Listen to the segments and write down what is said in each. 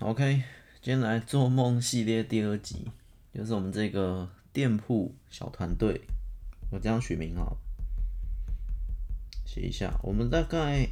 OK，今天来做梦系列第二集，就是我们这个店铺小团队，我这样取名哈，写一下。我们大概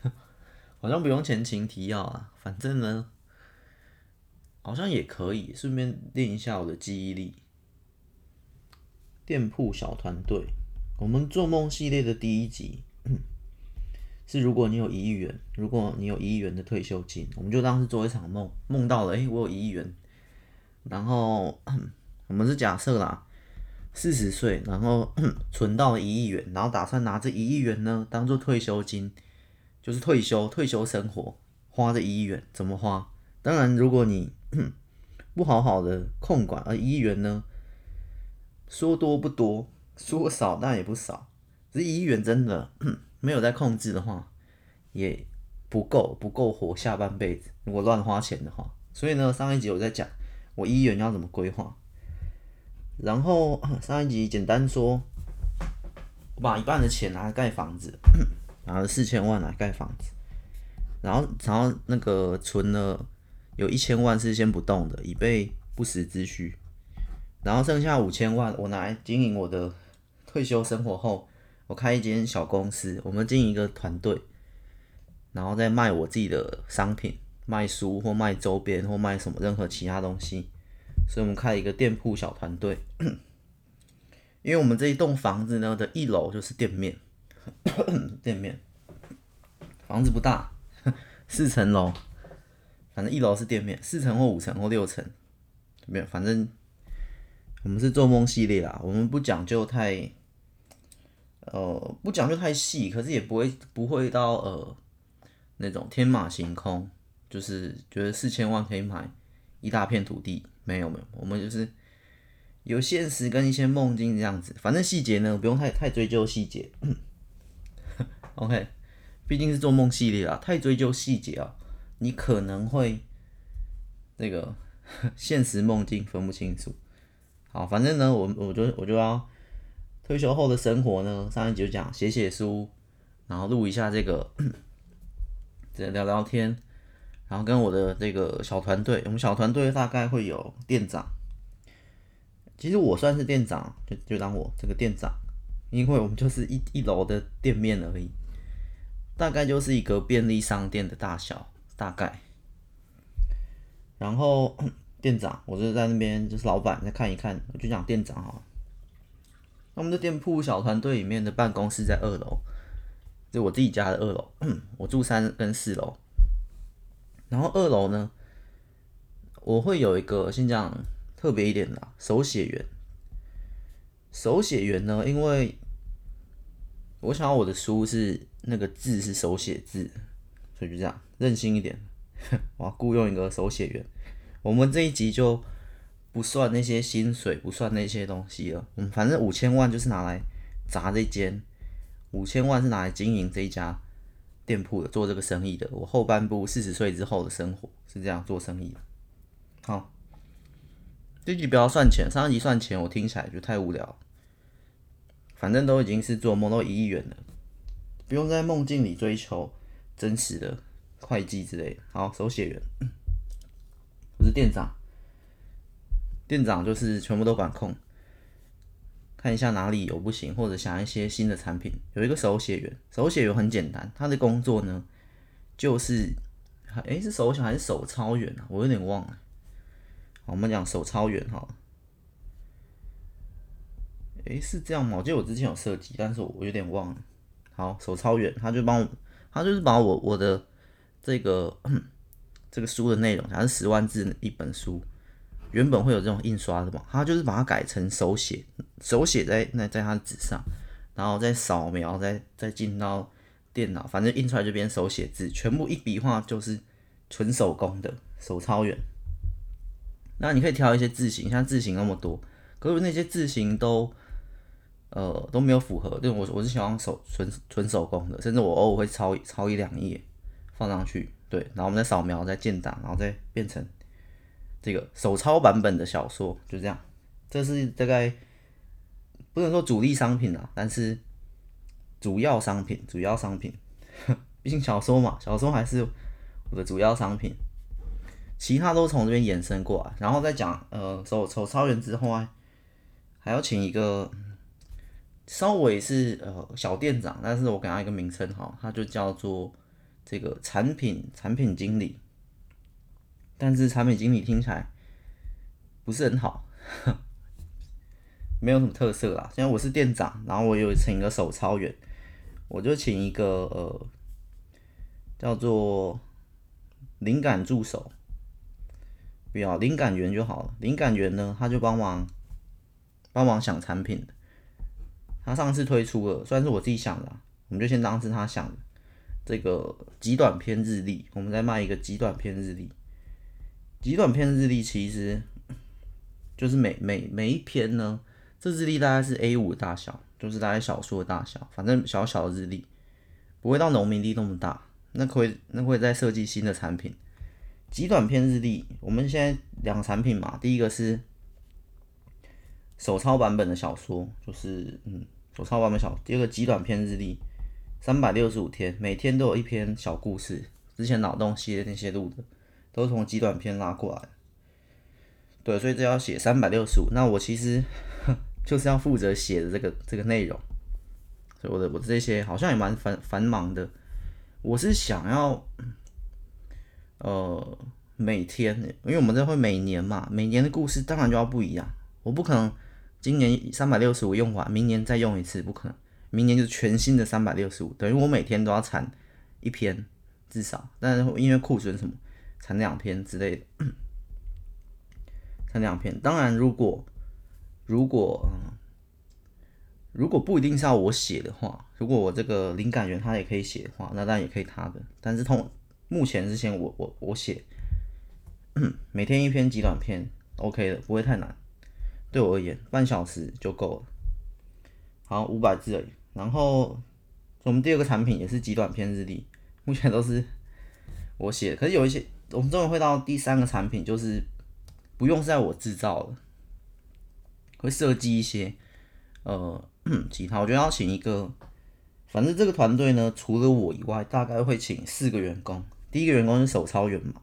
好像不用前情提要啊，反正呢，好像也可以顺便练一下我的记忆力。店铺小团队，我们做梦系列的第一集。是，如果你有一亿元，如果你有一亿元的退休金，我们就当是做一场梦，梦到了，诶、我有一亿元，然后 我们是假设啦，四十岁，然后 存到了一亿元，然后打算拿这一亿元呢当做退休金，就是退休退休生活，花这一亿元怎么花？当然，如果你 不好好的控管，而一亿元呢，说多不多，说少但也不少，这一亿元真的。没有在控制的话，也不够不够活下半辈子。如果乱花钱的话，所以呢，上一集我在讲我一元要怎么规划。然后上一集简单说，我把一半的钱拿来盖房子，拿了四千万来盖房子，然后然后那个存了有一千万是先不动的，以备不时之需。然后剩下五千万，我拿来经营我的退休生活后。我开一间小公司，我们经营一个团队，然后再卖我自己的商品，卖书或卖周边或卖什么任何其他东西，所以我们开一个店铺小团队。因为我们这一栋房子呢的一楼就是店面，店面，房子不大，四层楼，反正一楼是店面，四层或五层或六层，没有，反正我们是做梦系列啦，我们不讲究太。呃，不讲究太细，可是也不会不会到呃那种天马行空，就是觉得四千万可以买一大片土地，没有没有，我们就是有现实跟一些梦境这样子，反正细节呢不用太太追究细节。OK，毕竟是做梦系列啊，太追究细节啊，你可能会那个 现实梦境分不清楚。好，反正呢，我我就我就要。退休后的生活呢？上一集就讲写写书，然后录一下这个，这聊聊天，然后跟我的这个小团队，我们小团队大概会有店长，其实我算是店长，就就当我这个店长，因为我们就是一一楼的店面而已，大概就是一个便利商店的大小，大概。然后 店长，我就在那边就是老板，再看一看，我就讲店长哈。那我们的店铺小团队里面的办公室在二楼，就我自己家的二楼，我住三跟四楼。然后二楼呢，我会有一个先讲特别一点的手写员。手写员呢，因为我想要我的书是那个字是手写字，所以就这样任性一点，我要雇佣一个手写员。我们这一集就。不算那些薪水，不算那些东西了。嗯，反正五千万就是拿来砸这间，五千万是拿来经营这一家店铺的，做这个生意的。我后半部四十岁之后的生活是这样做生意的。好，这集不要算钱，上一集算钱，我听起来就太无聊。反正都已经是做梦都一亿元了，不用在梦境里追求真实的会计之类。好，手写员，我是店长。店长就是全部都管控，看一下哪里有不行，或者想一些新的产品。有一个手写员，手写员很简单，他的工作呢就是，哎、是手写还是手抄员啊？我有点忘了。我们讲手抄员哈。哎、是这样吗？我记得我之前有设计，但是我有点忘了。好，手抄员，他就帮我，他就是把我我的这个这个书的内容，还是十万字一本书。原本会有这种印刷的嘛，他就是把它改成手写，手写在那在他的纸上，然后再扫描，再再进到电脑，反正印出来就变手写字，全部一笔画就是纯手工的手抄员。那你可以挑一些字型，像字型那么多，可是那些字型都呃都没有符合，因为我我是喜欢手纯纯手工的，甚至我偶尔会抄抄一两页放上去，对，然后我们再扫描，再建档，然后再变成。这个手抄版本的小说就这样，这是大概不能说主力商品啊，但是主要商品，主要商品，毕竟小说嘛，小说还是我的主要商品。其他都从这边延伸过来，然后再讲呃手手抄员之后啊，还要请一个稍微是呃小店长，但是我给他一个名称哈，他就叫做这个产品产品经理，但是产品经理听起来不是很好，没有什么特色啦。现在我是店长，然后我有请一个手操员，我就请一个呃叫做灵感助手。不要灵感员就好了。灵感员呢，他就帮忙帮忙想产品。他上次推出了，虽然是我自己想的，我们就先当是他想的这个极短篇日历。我们再卖一个极短篇日历。极短篇日历其实就是每每每一篇呢，这日历大概是 A5 的大小，就是大概小说的大小，反正小小的日历，不会到农民历那么大。那可以那会再设计新的产品。极短篇日历，我们现在两产品嘛，第一个是手抄版本的小说，就是嗯手抄版本小说。第二个极短篇日历，三百六十五天，每天都有一篇小故事。之前脑洞系列那些录的，都从极短篇拉过来。对，所以这要写三百六十五。那我其实 就是要负责写的这个这个内容，所以我的我的这些好像也蛮繁繁忙的。我是想要。呃，每天，因为我们这会每年嘛，每年的故事当然就要不一样。我不可能今年三百六十五用完，明年再用一次，不可能。明年就是全新的三百六十五，等于我每天都要产一篇至少。但是因为库存什么，产两篇之类的，产两篇。当然，如果如果嗯，如果不一定是要我写的话，如果我这个灵感源他也可以写的话，那当然也可以他的。但是通。目前之前我我我写，每天一篇极短篇，OK 的，不会太难，对我而言半小时就够了。好，五百字而已。然后我们第二个产品也是极短篇日历，目前都是我写。可是有一些，我们终于会到第三个产品，就是不用在我制造了，会设计一些呃其他。我觉得要请一个，反正这个团队呢，除了我以外，大概会请四个员工。第一个员工是手操员嘛，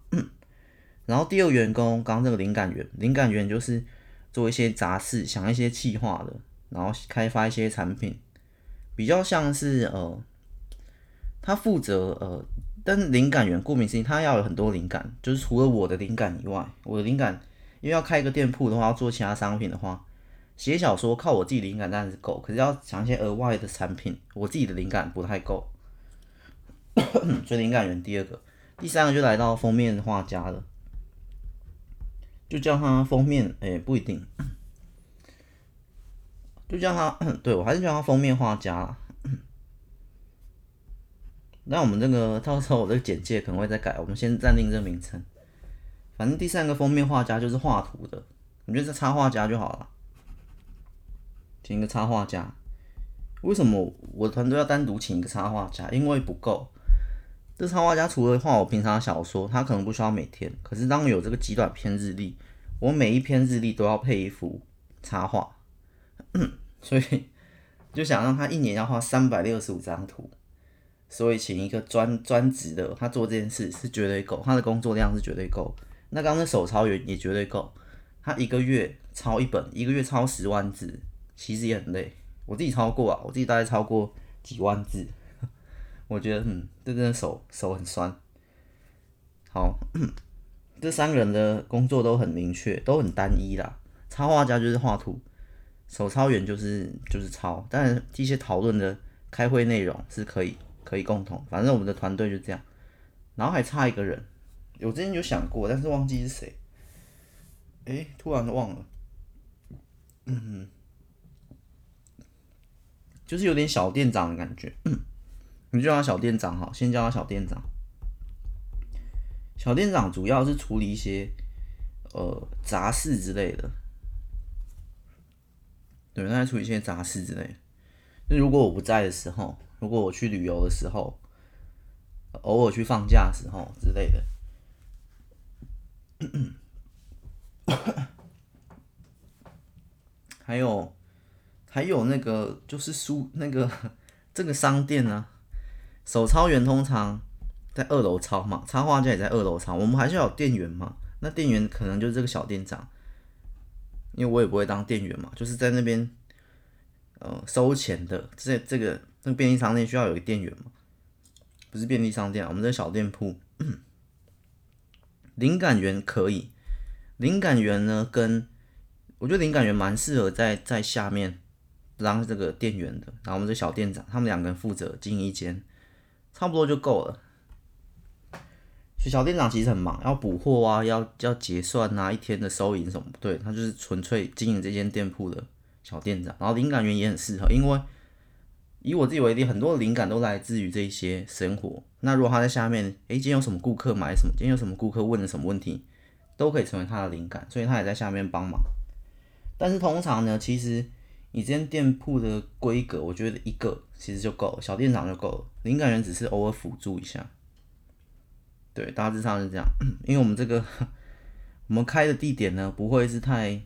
然后第二个员工刚刚这个灵感员，灵感员就是做一些杂事，想一些企划的，然后开发一些产品，比较像是呃，他负责呃，但是灵感源顾名思义，他要有很多灵感，就是除了我的灵感以外，我的灵感因为要开一个店铺的话，要做其他商品的话，写小说靠我自己灵感当然是够，可是要想一些额外的产品，我自己的灵感不太够，所以灵感源第二个。第三个就来到封面画家了，就叫他封面，哎、不一定，就叫他，对，我还是叫他封面画家啦。那我们这个到时候我这个简介可能会再改，我们先暂定这名称。反正第三个封面画家就是画图的，我觉得是插画家就好了，请一个插画家。为什么我团队要单独请一个插画家？因为不够。这插画家除了画我平常的小说，他可能不需要每天。可是当有这个极短篇日历，我每一篇日历都要配一幅插画，所以就想让他一年要画三百六十五张图。所以请一个专专职的，他做这件事是绝对够，他的工作量是绝对够。那刚刚的手抄员也绝对够，他一个月抄一本，一个月抄十万字，其实也很累。我自己抄过啊，我自己大概抄过几万字。我觉得，嗯，这真的手手很酸。好，这三个人的工作都很明确，都很单一啦。插画家就是画图，手抄员就是就是抄，但是一些讨论的开会内容是可以可以共同。反正我们的团队就这样，然后还差一个人，我之前有想过，但是忘记是谁。哎，突然忘了。嗯，就是有点小店长的感觉。你就叫他小店长哈，先叫他小店长。小店长主要是处理一些呃杂事之类的，对，他在处理一些杂事之类。那如果我不在的时候，如果我去旅游的时候，偶尔去放假时候之类的，还有还有那个就是书那个这个商店呢、手抄员通常在二楼抄嘛，插画家也在二楼抄。我们还是要有店员嘛，那店员可能就是这个小店长，因为我也不会当店员嘛，就是在那边呃收钱的。这这个那便利商店需要有一个店员吗？不是便利商店，我们这小店铺，灵感源可以。灵感源呢，跟我觉得灵感源蛮适合在在下面当这个店员的。然后我们这小店长，他们两个人负责经营一间，差不多就够了。所以小店长其实很忙，要补货啊，要要结算啊，一天的收银什么不对，他就是纯粹经营这间店铺的小店长。然后灵感源也很适合，因为。以我自己为例，很多灵感都来自于这些生活。那如果他在下面，诶，今天有什么顾客买什么？今天有什么顾客问了什么问题，都可以成为他的灵感。所以他也在下面帮忙。但是通常呢，其实你这间店铺的规格，我觉得一个其实就够了，小店长就够了。灵感员只是偶尔辅助一下。对，大致上是这样。因为我们这个我们开的地点呢，不会是太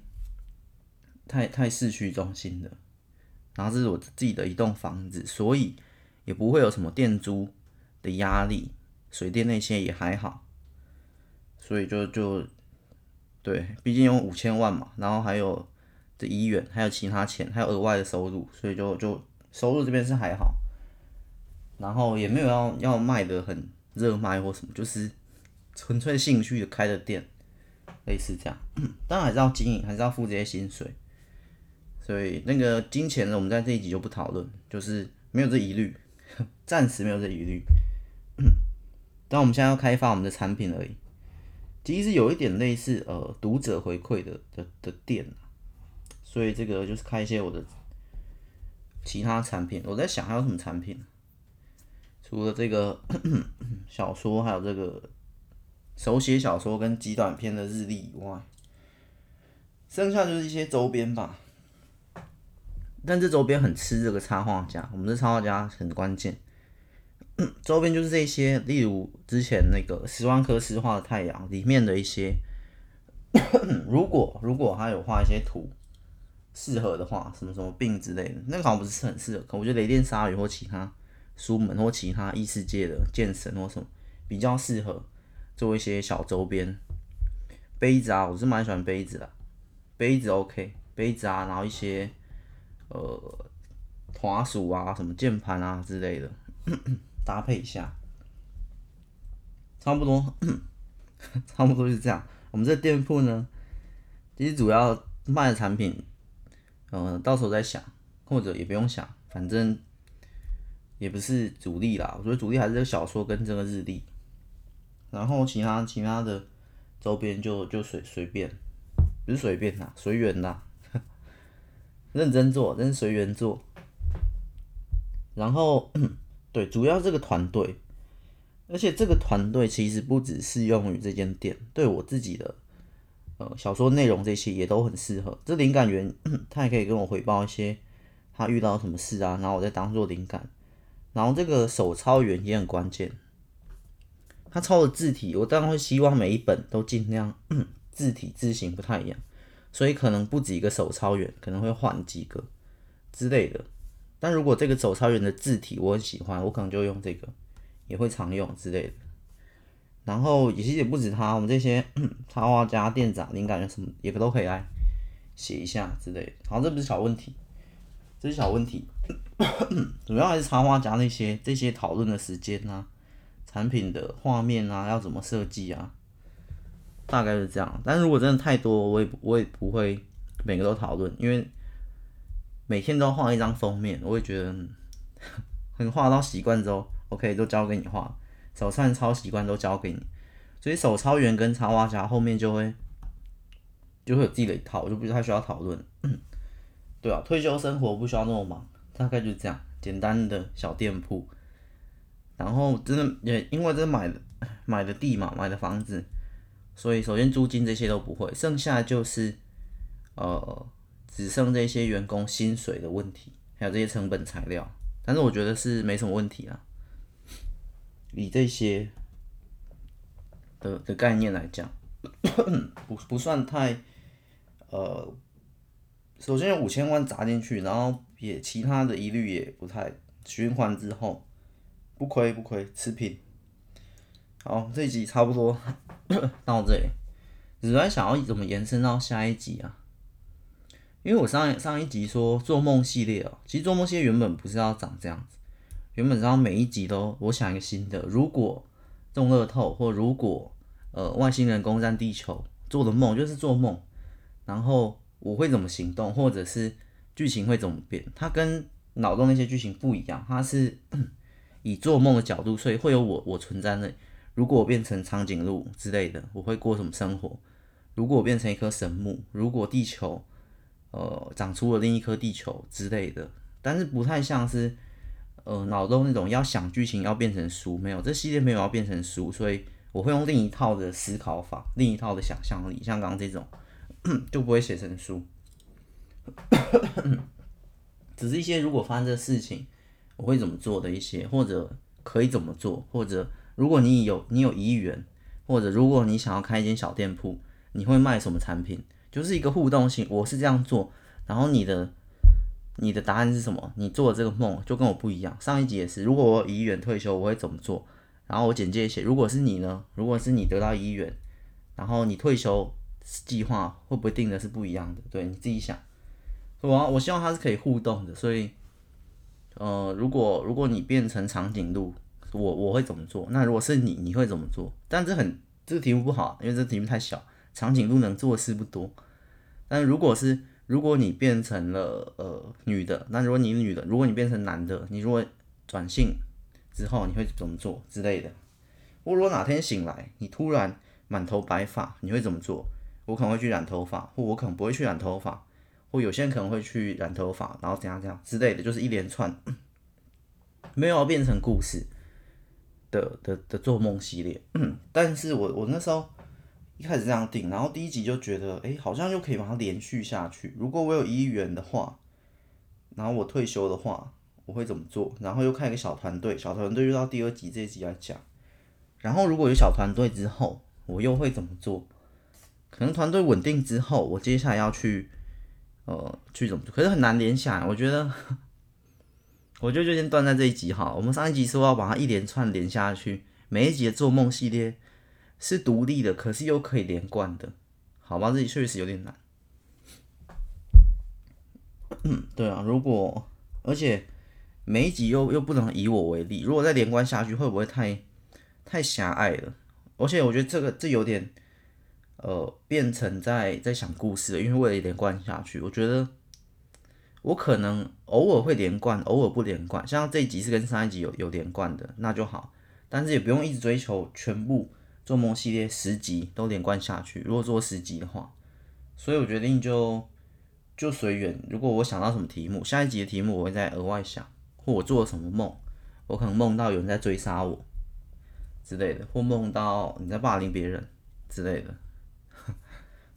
太太市区中心的。然后这是我自己的一栋房子，所以也不会有什么电租的压力，水电那些也还好，所以就就对，毕竟有五千万嘛，然后还有这医院，还有其他钱，还有额外的收入，所以就就收入这边是还好，然后也没有要要卖的很热卖或什么，就是纯粹兴趣的开的店，类似这样，当然还是要经营，还是要付这些薪水。所以那个金钱呢，我们在这一集就不讨论，就是没有这疑虑，暂时没有这疑虑。但我们现在要开发我们的产品而已，其实有一点类似呃读者回馈的的的店，所以这个就是开一些我的其他产品。我在想还有什么产品，除了这个 小说，还有这个手写小说跟极短篇的日历以外，剩下就是一些周边吧。但这周边很吃这个插画家，我们的插画家很关键。周边就是这些，例如之前那个十万颗湿化的太阳里面的一些，如果如果他有画一些图适合的话，什么什么病之类的，那个好像不是很适合。可我觉得雷电鲨鱼或其他书门或其他异世界的剑神或什么比较适合做一些小周边。杯子啊，我是蛮喜欢杯子的，杯子 OK，杯子啊，然后一些。呃，滑鼠啊，什么键盘啊之类的，搭配一下，差不多，差不多是这样。我们这店铺呢，其实主要卖的产品，嗯、到时候再想，或者也不用想，反正也不是主力啦。我觉得主力还是这个小说跟这个日历，然后其他其他的周边就就随随便，不是随便啦，随缘啦。认真做，真随缘做。然后，对，主要这个团队，而且这个团队其实不只适用于这间店，对我自己的呃小说内容这些也都很适合。这灵感源 他也可以跟我汇报一些他遇到什么事啊，然后我再当做灵感。然后这个手抄员也很关键，他抄的字体，我当然会希望每一本都尽量 字体字形不太一样。所以可能不止一个手抄员，可能会换几个之类的。但如果这个手抄员的字体我很喜欢，我可能就用这个，也会常用之类的。然后也其实也不止他，我们这些 插画家、店长、灵感什么也都可以来写一下之类的。好，这不是小问题，这是小问题，主要还是插画家那些这些讨论的时间啊，产品的画面啊，要怎么设计啊。大概是这样，但如果真的太多，我也我也不会每个都讨论，因为每天都画一张封面，我会觉得 很画到习惯之后，OK 都交给你画，手串抄习惯都交给你，所以手抄员跟插画家后面就会就会有自己的一套，我就不太需要讨论。对啊，退休生活不需要那么忙，大概就是这样，简单的小店铺，然后真的也因为这买的买的地嘛，买的房子。所以，首先租金这些都不会，剩下就是，呃，只剩这些员工薪水的问题，还有这些成本材料。但是我觉得是没什么问题啦。以这些的的概念来讲，不不算太，呃，首先有五千万砸进去，然后也其他的疑虑也不太循环之后，不亏不亏，持平。好，这一集差不多 到这里。只是想要怎么延伸到下一集啊？因为我上上一集说做梦系列哦，其实做梦系列原本不是要长这样子，原本是要每一集都我想一个新的，如果中乐透或如果呃外星人攻占地球做的梦就是做梦，然后我会怎么行动，或者是剧情会怎么变？它跟脑中那些剧情不一样，它是 以做梦的角度，所以会有我我存在那。如果我变成长颈鹿之类的，我会过什么生活？如果我变成一棵神木，如果地球。呃，长出了另一颗地球之类的，但是不太像是呃脑中那种要想剧情要变成书，没有，这系列没有要变成书，所以我会用另一套的思考法，另一套的想象力，像刚刚这种 就不会写成书，只是一些如果发生这事情我会怎么做的一些，或者可以怎么做，或者如果你有你有一亿元，或者如果你想要开一间小店铺，你会卖什么产品？就是一个互动性，我是这样做，然后你的你的答案是什么？你做的这个梦就跟我不一样。上一集也是，如果我一亿元退休，我会怎么做？然后我简介写，如果是你呢？如果是你得到一亿元，然后你退休计划会不会定的是不一样的？对，你自己想。我我希望它是可以互动的，所以呃，如果如果你变成长颈鹿，我我会怎么做？那如果是你，你会怎么做？但这很这个题目不好，因为这题目太小，长颈鹿能做的事不多。但如果是如果你变成了呃女的，那如果你女的，如果你变成男的，你如果转性之后，你会怎么做之类的？我如果哪天醒来，你突然满头白发，你会怎么做？我可能会去染头发，或我可能不会去染头发，或有些人可能会去染头发，然后怎样怎样之类的，就是一连串 没有变成故事的的的做梦系列。但是我我那时候。一开始这样定，然后第一集就觉得，哎，好像又可以把它连续下去。如果我有一亿元的话，然后我退休的话，我会怎么做？然后又看一个小团队，小团队又到第二集这一集来讲。然后如果有小团队之后，我又会怎么做？可能团队稳定之后，我接下来要去，呃，去怎么做？可是很难联想。我觉得，我觉得就先断在这一集哈。我们上一集说要把它一连串连下去，每一集的做梦系列。是独立的，可是又可以连贯的，好吧？这里确实有点难。嗯，对啊，如果而且每一集又又不能以我为例，如果再连贯下去，会不会太太狭隘了？而且我觉得这个这有点呃，变成在在想故事了，因为为了连贯下去，我觉得我可能偶尔会连贯，偶尔不连贯。像这一集是跟上一集有有连贯的，那就好，但是也不用一直追求全部。做梦系列十集都连贯下去，如果做十集的话，所以我决定就就随缘。如果我想到什么题目，下一集的题目我会再额外想，或我做了什么梦，我可能梦到有人在追杀我之类的，或梦到你在霸凌别人之类的。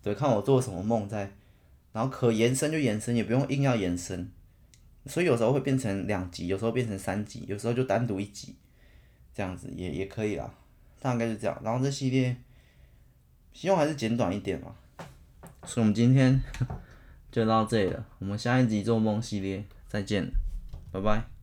对，看我做了什么梦在，然后可延伸就延伸，也不用硬要延伸。所以有时候会变成两集，有时候变成三集，有时候就单独一集，这样子也也可以啦。大概是这样，然后这系列希望还是简短一点嘛，所以我们今天 就到这里了，我们下一集做梦系列再见，拜拜。